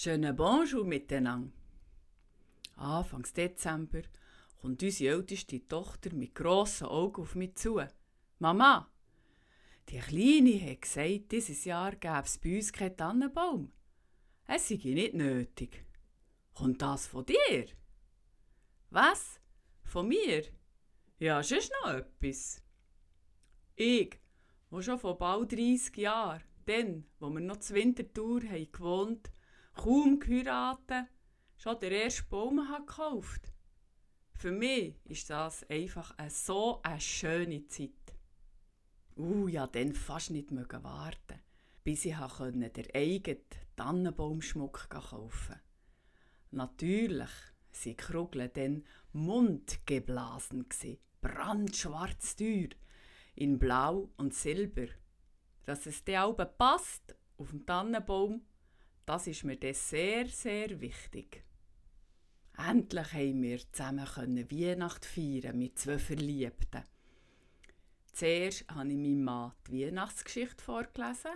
Schönen Bonjour miteinander. Anfangs Dezember kommt unsere älteste Tochter mit grossen Augen auf mich zu. Mama, die Kleine hat gesagt, dieses Jahr gäbe es bei uns keinen Tannenbaum. Es sei nicht nötig. Kommt das von dir? Was? Von mir? Ja, sonst noch etwas. Ich, wo schon vor bald 30 Jahren, dann, wo wir noch zur Wintertour haben gewohnt, kaum geheiratet, schon den ersten Baum gekauft. Für mich ist das einfach eine, so eine schöne Zeit. Uh, ja, dann fast nicht mögen warten, bis ich den eigenen Tannenbaumschmuck kaufen Natürlich waren Krugeln dann mundgeblasen, brandschwarz teuer, in Blau und Silber. Dass es der Alben passt auf dem Tannenbaum, das ist mir dann sehr, sehr wichtig. Endlich haben wir zusammen Weihnacht feiern mit zwei Verliebten. Zuerst habe ich meinem Mann die Weihnachtsgeschichte vorgelesen,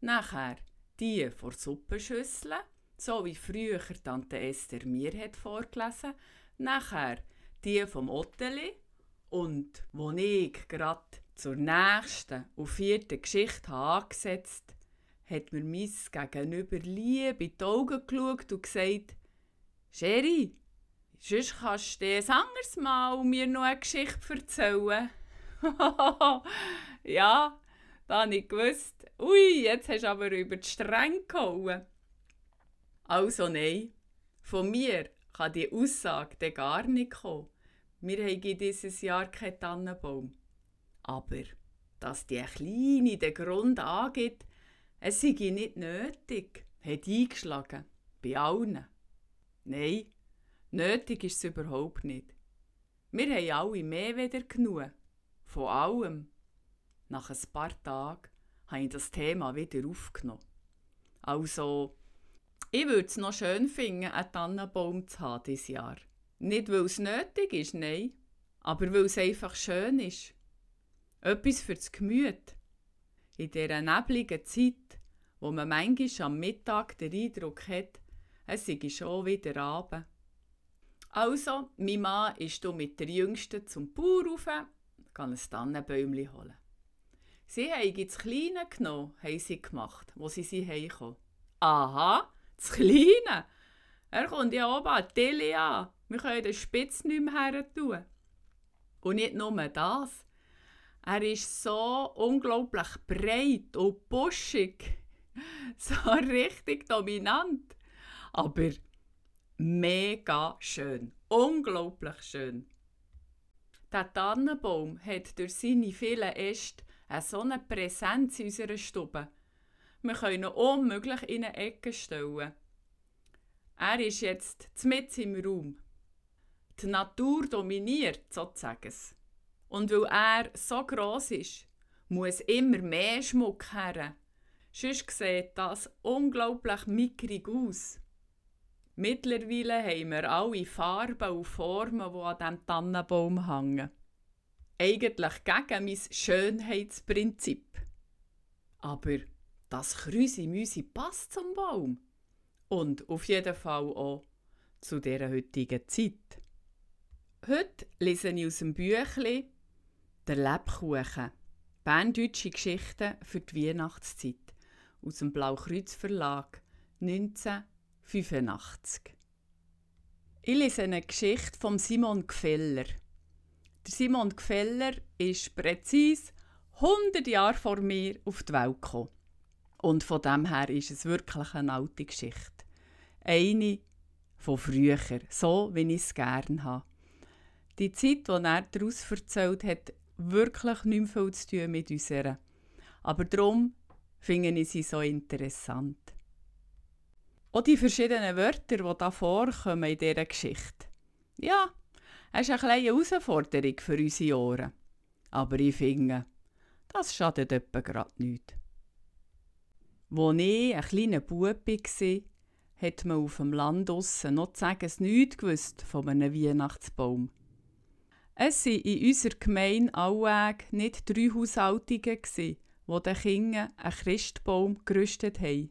nachher die vor Suppenschüsseln, so wie früher Tante Esther mir hat vorgelesen, nachher die vom Otteli und wo ich gerade zur nächsten und vierten Geschichte habe angesetzt hat mir mein Gegenüber lieb in die Augen geschaut und gesagt, Sherry, sonst kannst du dir ein anderes Mal mir noch eine Geschichte erzählen. ja, da habe ich gewusst, ui, jetzt hast du aber über die Stränge gehauen. Also nein, von mir kann die Aussage gar nicht kommen. Wir haben dieses Jahr keinen Tannenbaum. Aber, dass die Kleine den Grund angibt, es sei nicht nötig, hat eingeschlagen. Bei allen. Nein, nötig ist es überhaupt nicht. Wir haben alle mehr wieder genug. Von allem. Nach ein paar Tagen habe ich das Thema wieder aufgenommen. Also, ich würde es noch schön finden, einen Tannenbaum zu haben dieses Jahr. Nicht, weil es nötig ist, nein, aber weil es einfach schön ist. Etwas fürs Gemüt. In dieser nebligen Zeit, wo man manchmal am Mittag den Eindruck hat, es sei schon wieder Abend. Also, mein Mann ist mit der Jüngsten zum Bauer rauf, kann ein Tannenbäumchen holen. Sie haben das Kleine genommen, haben sie gemacht, wo sie sie heimkommen. Aha, das Kleine? Er kommt ja oben an Tilly an. Wir können den Spitz nicht mehr her tun. Und nicht nur das. Er ist so unglaublich breit und buschig. So richtig dominant. Aber mega schön. Unglaublich schön. Der Tannenbaum hat durch seine vielen Äste eine so eine Präsenz in unserer Stube. Wir können ihn unmöglich in eine Ecke stellen. Er ist jetzt mitten im Raum. Die Natur dominiert sozusagen. Und weil er so groß ist, muss immer mehr Schmuck her. Sonst sieht das unglaublich mickrig aus. Mittlerweile haben wir alle Farben und Formen, die an diesem Tannenbaum hängen. Eigentlich gegen mein Schönheitsprinzip. Aber das Krüsi-Müsi passt zum Baum. Und auf jeden Fall auch zu dieser heutigen Zeit. Heute lese ich aus dem Büchlein «Der Lebkuchen» Berndeutsche Geschichten für die Weihnachtszeit aus dem Blaukreuz Verlag 1985. Ich lese eine Geschichte von Simon Gfeller. Der Simon Gfeller ist präzise 100 Jahre vor mir auf die Welt gekommen. Und von dem her ist es wirklich eine alte Geschichte. Eine von früher, so wie ich es gerne habe. Die Zeit, die er daraus erzählt hat, wirklich nicht mehr viel zu tun mit unserer. Aber darum finde ich sie so interessant. Auch die verschiedenen Wörter, die da vorkommen in dieser Geschichte. Ja, es ist eine kleine Herausforderung für unsere Ohren. Aber ich finde, das schadet etwa gerade nicht. Als ich ein kleiner Bub war, hat man auf dem Land draussen noch zu sagen nichts gewusst von einem Weihnachtsbaum. Es waren in unserer Gemeinde allweg nicht drei Haushaltungen, die den Kindern einen Christbaum gerüstet haben.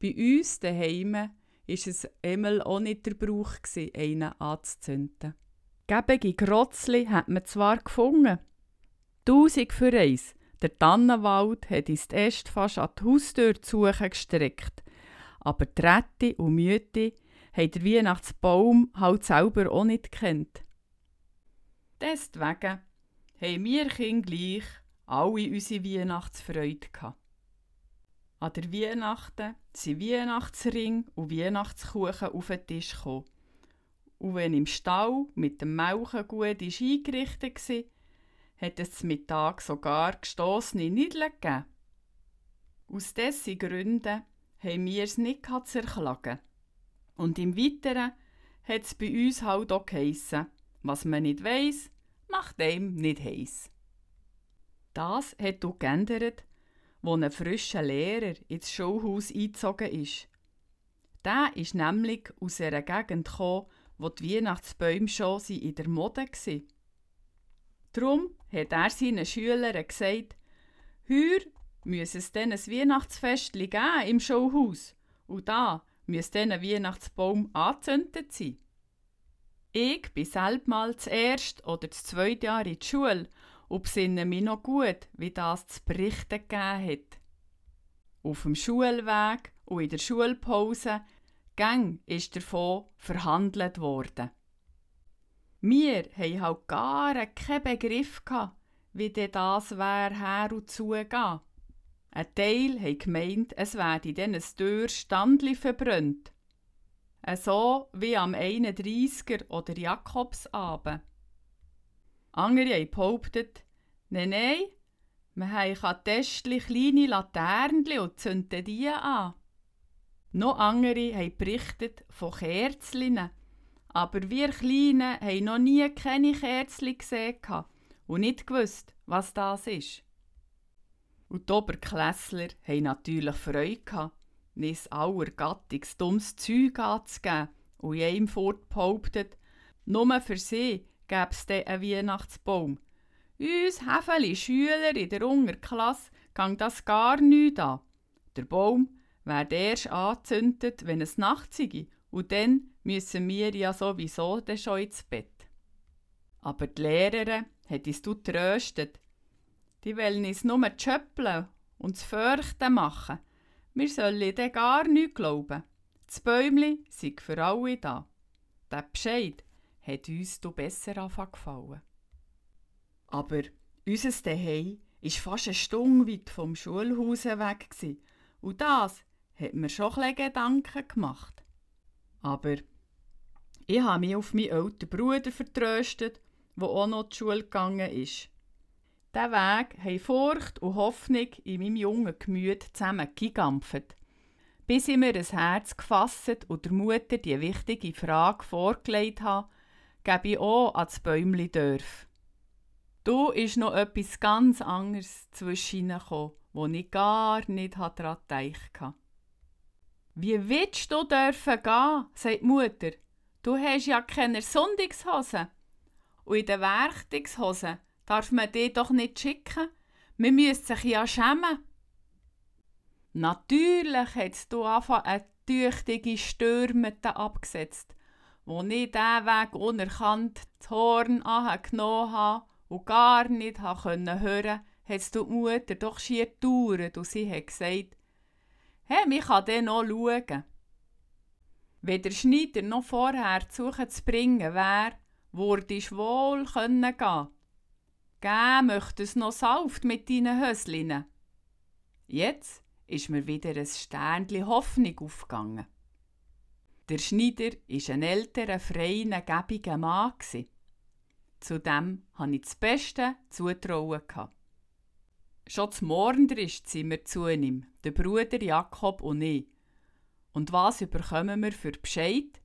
Bei uns daheim ist es einmal auch nicht der Brauch, einen anzuzünden. Gebige Grotzli hat man zwar gefunden. Tausend für eins. Der Tannenwald hat uns erst fast an die Haustür gestreckt. Aber die Rette und Mütte haben den Weihnachtsbaum halt selber auch nicht kennt. Deswegen haben wir Kinder gleich alle unsere Weihnachtsfreude gehabt. An der Weihnachten sind Weihnachtsring und Weihnachtskuchen auf den Tisch gekommen. Und wenn im Stall mit dem Melken gut ist eingerichtet war, hat es zum Mittag sogar gestossene Nideln gegeben. Aus diesen Gründen haben wir es nicht zu erklagen. Und im Weiteren hat es bei uns halt auch geheissen, was man nicht weiss, macht einem nicht heiß. Das hat auch geändert, wo ein frischer Lehrer ins Schulhaus eingezogen ist. Der ist nämlich aus einer Gegend gekommen, wo die Weihnachtsbäume schon in der Mode waren. Darum hat er seinen Schülern gesagt, heuer müsse es dann ein Weihnachtsfest geben im Schulhaus und da müsse dann ein Weihnachtsbaum angezündet sein. Ich bin selbst mal das erste oder das zweite Jahr in die Schule und besinne mich noch gut, wie das zu berichten gegeben hat. Auf dem Schulweg und in der Schulpause gang ist davon verhandelt worden. Wir hatten halt gar keinen Begriff, wie denn das wäre her und zugehen. Ein Teil hat gemeint, es werde dann ein Tür Standli verbrannt. So wie am 31er oder Jakobsabend. Andere haben behauptet, nein, nein, wir haben Testli kleine Laternen und zünden die an. Noch andere haben berichtet von Kerzen, aber wir Kleinen haben noch nie keine Kerzen gesehen und nicht gewusst, was das ist. Und die Oberklässler haben natürlich Freude nicht aller Gattungs dummes Zeug anzugeben und in einem nur für sie gäbe es dann einen Weihnachtsbaum. Uns Häfeli Schüler in der Unterklasse gang das gar nicht an. Der Baum wird erst angezündet, wenn es Nacht sei, und dann müssen wir ja sowieso schon ins Bett. Aber die Lehrerin hat uns tröstet. Die wollen uns nur schöppeln und zu fürchten machen. Wir sollen dann gar nicht glauben. Das Bäumli sei für alle da. Der Bescheid hat uns besser gefallen. Aber unser Zuhause war fast eine Stunde weit vom Schulhaus weg. Und das hat mir schon ein Gedanken gemacht. Aber ich habe mich auf meinen älteren Bruder vertröstet, der auch noch zur Schule gegangen ist. Diesen Weg haben Furcht und Hoffnung in meinem jungen Gemüt zusammen gegampft, bis ich mir ein Herz gefasst und der Mutter die wichtige Frage vorgelegt habe, gebe ich auch ans Bäumli dürfen. Du ist noch etwas ganz anderes zwischen wo ich gar nicht daran gedacht habe. Wie willst du dürfen gehen, sagt die Mutter. Du hast ja keine Sonntagshosen. Und in den Werktagshosen darf man die doch nicht schicken. Man müsste sich ja schämen. Natürlich hat du einfach eine tüchtige Stürmete abgesetzt, wo ich diesen Weg unerkannt das Horn angenommen habe und gar nicht hören konnte, hat die Mutter doch schier gedauert und sie hat gesagt, hey, mich kann dann noch schauen. Wenn der Schneider noch vorher zu suchen zu bringen wäre, würde ich wohl können gehen. Gäh möchte es noch Saft mit deinen Höslinnen. Jetzt ist mir wieder ein Sternchen Hoffnung aufgegangen. Der Schneider war ein älterer, freier, gäbiger Mann. Zudem hatte ich das Beste zutrauen. Schon zum Morgendrist sind wir zu ihm, der Bruder Jakob und ich. Und was überkommen wir für Bescheid?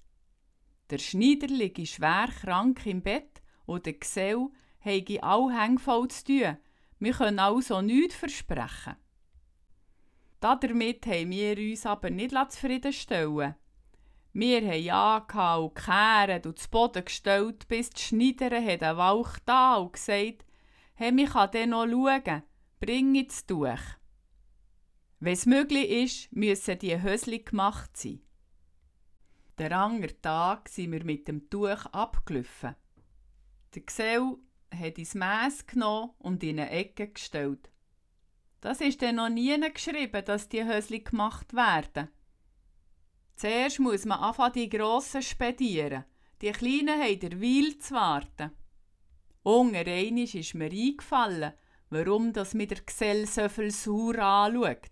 Der Schneider liegt schwer krank im Bett und der Gesell habe all hängvoll zu tun. Wir können also nichts versprechen. Damit haben wir uns aber nicht zufriedenstellen Wir haben ja und gekehrt und zu Boden gestellt, bis die Schneiderin hat einen Walch da und gesagt, hey, ich kann dann noch schauen, bring es durch. Wenn es möglich ist, müssen die Hösli gemacht sein. Der andere Tag sind wir mit dem Tuch abgelaufen. Der Gesell hat ins Mess genommen und in eine Ecke gestellt. Das ist dann noch nie geschrieben, dass die Hösli gemacht werden. Zuerst muss man anfangen, die grossen spedieren. Die Kleinen haben der Weil zu warten. Ungereinisch ist mir eingefallen, warum das mit der Gesell so viel sauer anschaut.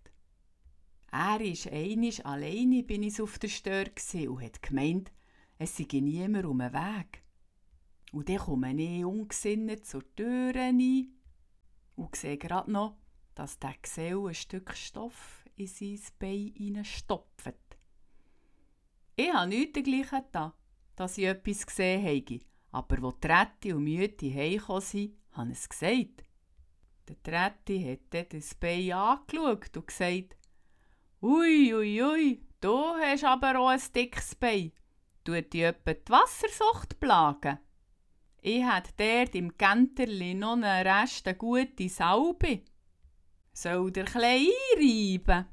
Er ist einisch alleine bin ich auf der Stör und hat gemeint, es sei niemand um den Weg. Und dann komme ich ungesinnet zur Tür ein und sehe gerade noch, dass der Gesell ein Stück Stoff in sein Bein stopft. Ich habe nichts dergleichen da, dass ich etwas gesehen habe, aber wo Tretti und Mütti heimgekommen sind, habe ich es gesagt. Der Tretti hat dann das Bein angeschaut und gesagt, Ui, ui, ui, du hast aber auch ein dickes Bein. Tut dich etwa die Wassersucht plagen? Ich hätte dort im Genterli noch einen Rest eine gute Salbe. Soll der klein einreiben?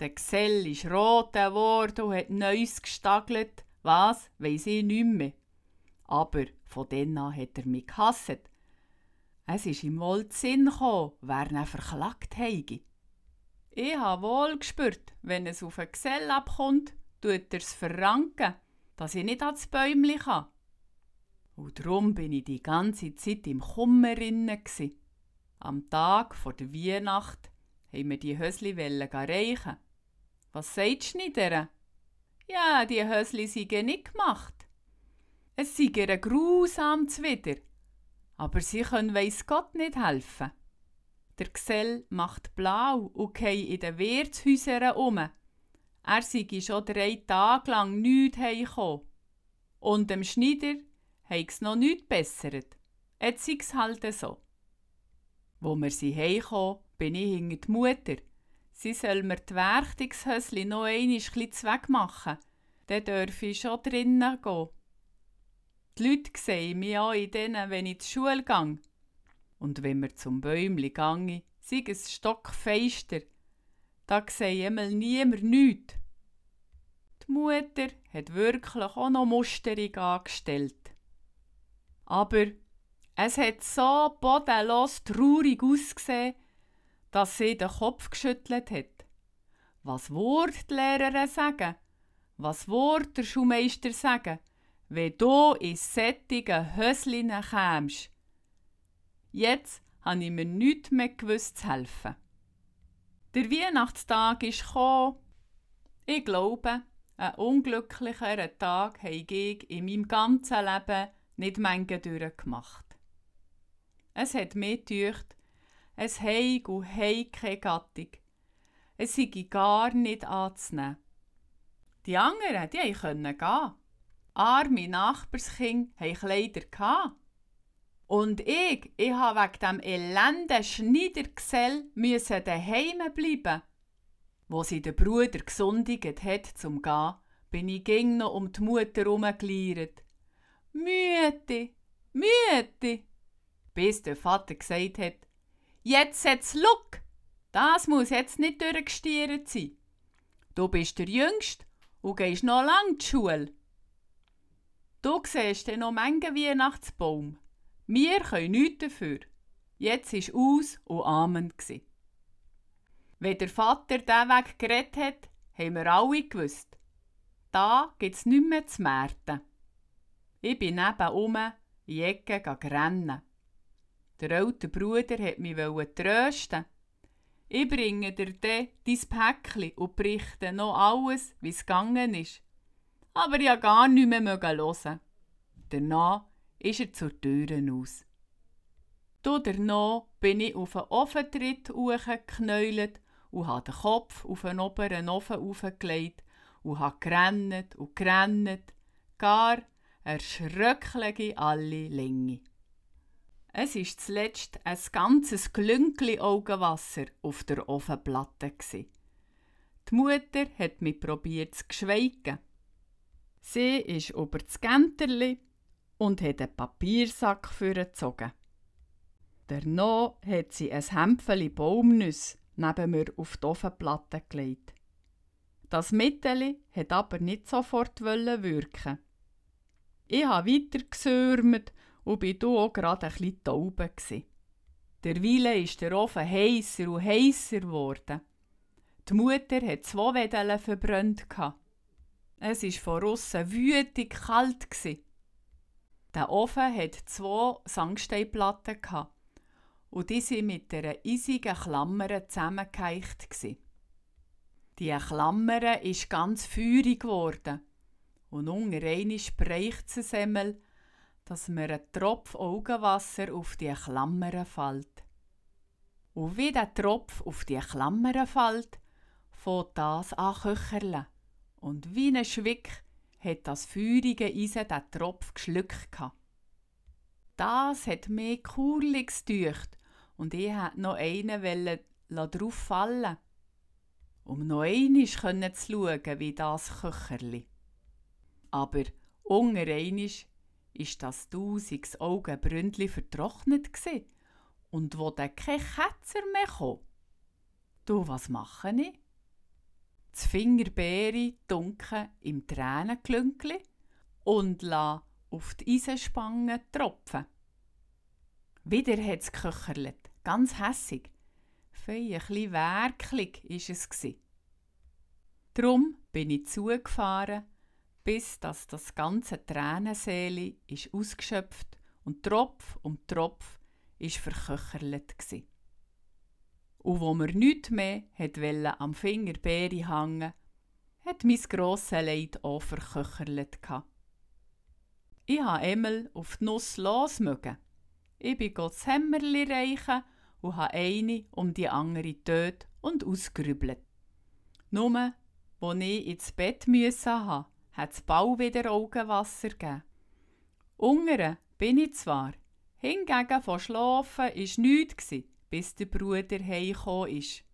Der Gesell ist rot geworden und hat Neues gestagelt. Was, weiss ich nicht mehr. Aber von dann an hat er mich gehasst. Es ist ihm wohl Sinn gekommen, wer ihn verklagt hätte. Ich habe wohl gespürt, wenn es auf einen Gesell abkommt, tut er es verranken, dass ich nicht ans Bäumchen kann. Und darum bin ich die ganze Zeit im Kummer Am Tag vor der Weihnacht haben wir die Hösli reichen. Was sagt die Schneiderin? Ja, die Hösli seien nicht gemacht. Es sei ihr grusam zuwider. Aber sie können weiss Gott nicht helfen. Der Gesell macht blau und geht in den Wirtshäusern um. Er sei schon drei Tage lang nichts heimgekommen. Und dem Schneider hat es noch nichts bessert. Jetzt sei es halt so. Wo wir sie heimgekommen, bin ich hinter die Mutter. Sie soll mir die Werchtungshösli noch einmal etwas wegmachen. Dann dürfe ich schon drinnen gehen. Die Leute sehen mich auch in denen, wenn ich zur Schule gehe. Und wenn wir zum Bäumli gange, sei es stockfeister, da sehe einmal niemand nichts. Die Mutter hat wirklich auch noch Musterung angestellt. Aber es hat so bodenlos traurig ausgesehen, dass sie den Kopf geschüttelt hat. Was wird die Lehrerin sagen? Was wird der Schulmeister sagen, wenn du in sättigen Höslin kämst? Jetzt habe ich mir nichts mehr gewusst zu helfen. Der Weihnachtstag ist gekommen. Ich glaube, ein unglücklicheren Tag habe ich in meinem ganzen Leben nicht Menge durchgemacht. Es hat mir gedacht, es heig und heig keine Gattung. Es sei gar nicht anzunehmen. Die anderen, die können gehen. Arme Nachbarskinder hatten Kleider. Und ich, ich habe wegen dem elenden Schneidergesell daheim bleiben. Wo sie den Bruder gesundigt hat zum Gehen, bin ich ging noch um die Mutter herumgeleiert. Mütti, Mütti, bis der Vater gesagt hat, jetzt setz Luck, das muss jetzt nicht durchgestiert sein. Du bist der Jüngste und gehst noch lang zur Schule. Du siehst noch manchen Weihnachtsbaum. Wir können nichts dafür. Jetzt war aus und Amen. Wenn der Vater diesen Weg geredet hat, haben wir alle gewusst. Da gibt es nichts mehr zu merken. Ich bin nebenum in die Ecke rennen. Der ältere Bruder hat mich trösten. Ich bringe dir dann dein Päckchen und berichte noch alles, wie es gegangen ist. Aber ich gar nicht mehr hören. Danach ist er zur Tür aus. Danach bin ich auf einen Ofentritt geknäult und habe den Kopf auf einen oberen Ofen aufgelegt und habe gerannt und gerannt, gar erschröckliche alle Länge. Es war zuletzt ein ganzes Glünkli Augenwasser auf der Ofenplatte. Die Mutter hat mich probiert zu schweigen. Sie ist über das Genterli und hat einen Papiersack vorgezogen. Danach hat sie ein Hämpfchen Baumnüsse neben mir auf die Ofenplatte gelegt. Das Mitteli hat aber nicht sofort wirken. Ich habe weiter gesürmt und bin auch gerade ein bisschen taub. Derweile ist der Ofen heißer und heißer geworden. Die Mutter hat zwei Wedeln verbrannt. Es war von außen wütig kalt. Der Ofen hat zwei Sandsteinplatten und die waren mit einer eisigen Klammer zusammengeheicht. Die Klammer ist ganz feurig geworden und unter einmal einmal, dass mir ein Tropf Augenwasser auf die Klammer fällt. Und wie der Tropf auf die Klammer fällt, fängt das an köcherle. Und wie ein Schwick hat das feurige Eisen den Tropf geschluckt. Das hat mir kurlig gedücht und ich wollte noch einen drauf fallen, um noch einmal zu schauen, wie das Köcherli. Aber unter ist das tausiges Augenbründli vertrocknet gsi und wo dann kein Ketzer mehr kam. Du, was mache ich? Das Fingerbeere dunkel im Tränenklünkli und la auf die Eisenspange tropfen. Wieder hat es geköcherlet, ganz hässig. Fei ein bisschen werklig ist es gsi. Drum bin ich zugefahren bis dass das ganze Tränenseeli ist ausgeschöpft und Tropf um Tropf ist verköcherlet gsi. Und wo mir nichts mehr hat am Finger Beere hängen, hat mein grosses Leid auch verköcherlet gehabt. Ich ha Emel auf die Nuss losmögen. Ich bin das Hämmerli reichen und ha eine um die andere töt und ausgerübelt. Nur, wo ich ins Bett müssen ha, hat es bald wieder Augenwasser gegeben. Ungere bin ich zwar, hingegen von Schlafen war nichts, bis der Bruder heimgekommen ist.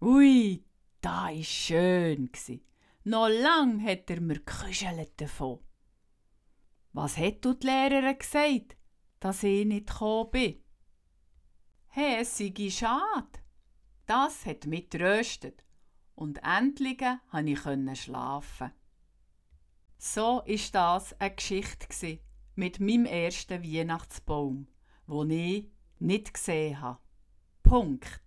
Ui, da war schön. Noch lang hat er mir geküschelt davon. Was hat die Lehrerin gesagt, dass ich nicht gekommen bin? Hey, es sei schade. Das hat mich tröstet und endlich konnte ich schlafen. So ist das eine Geschichte mit meinem ersten Weihnachtsbaum, wo ich nicht gesehen habe. Punkt.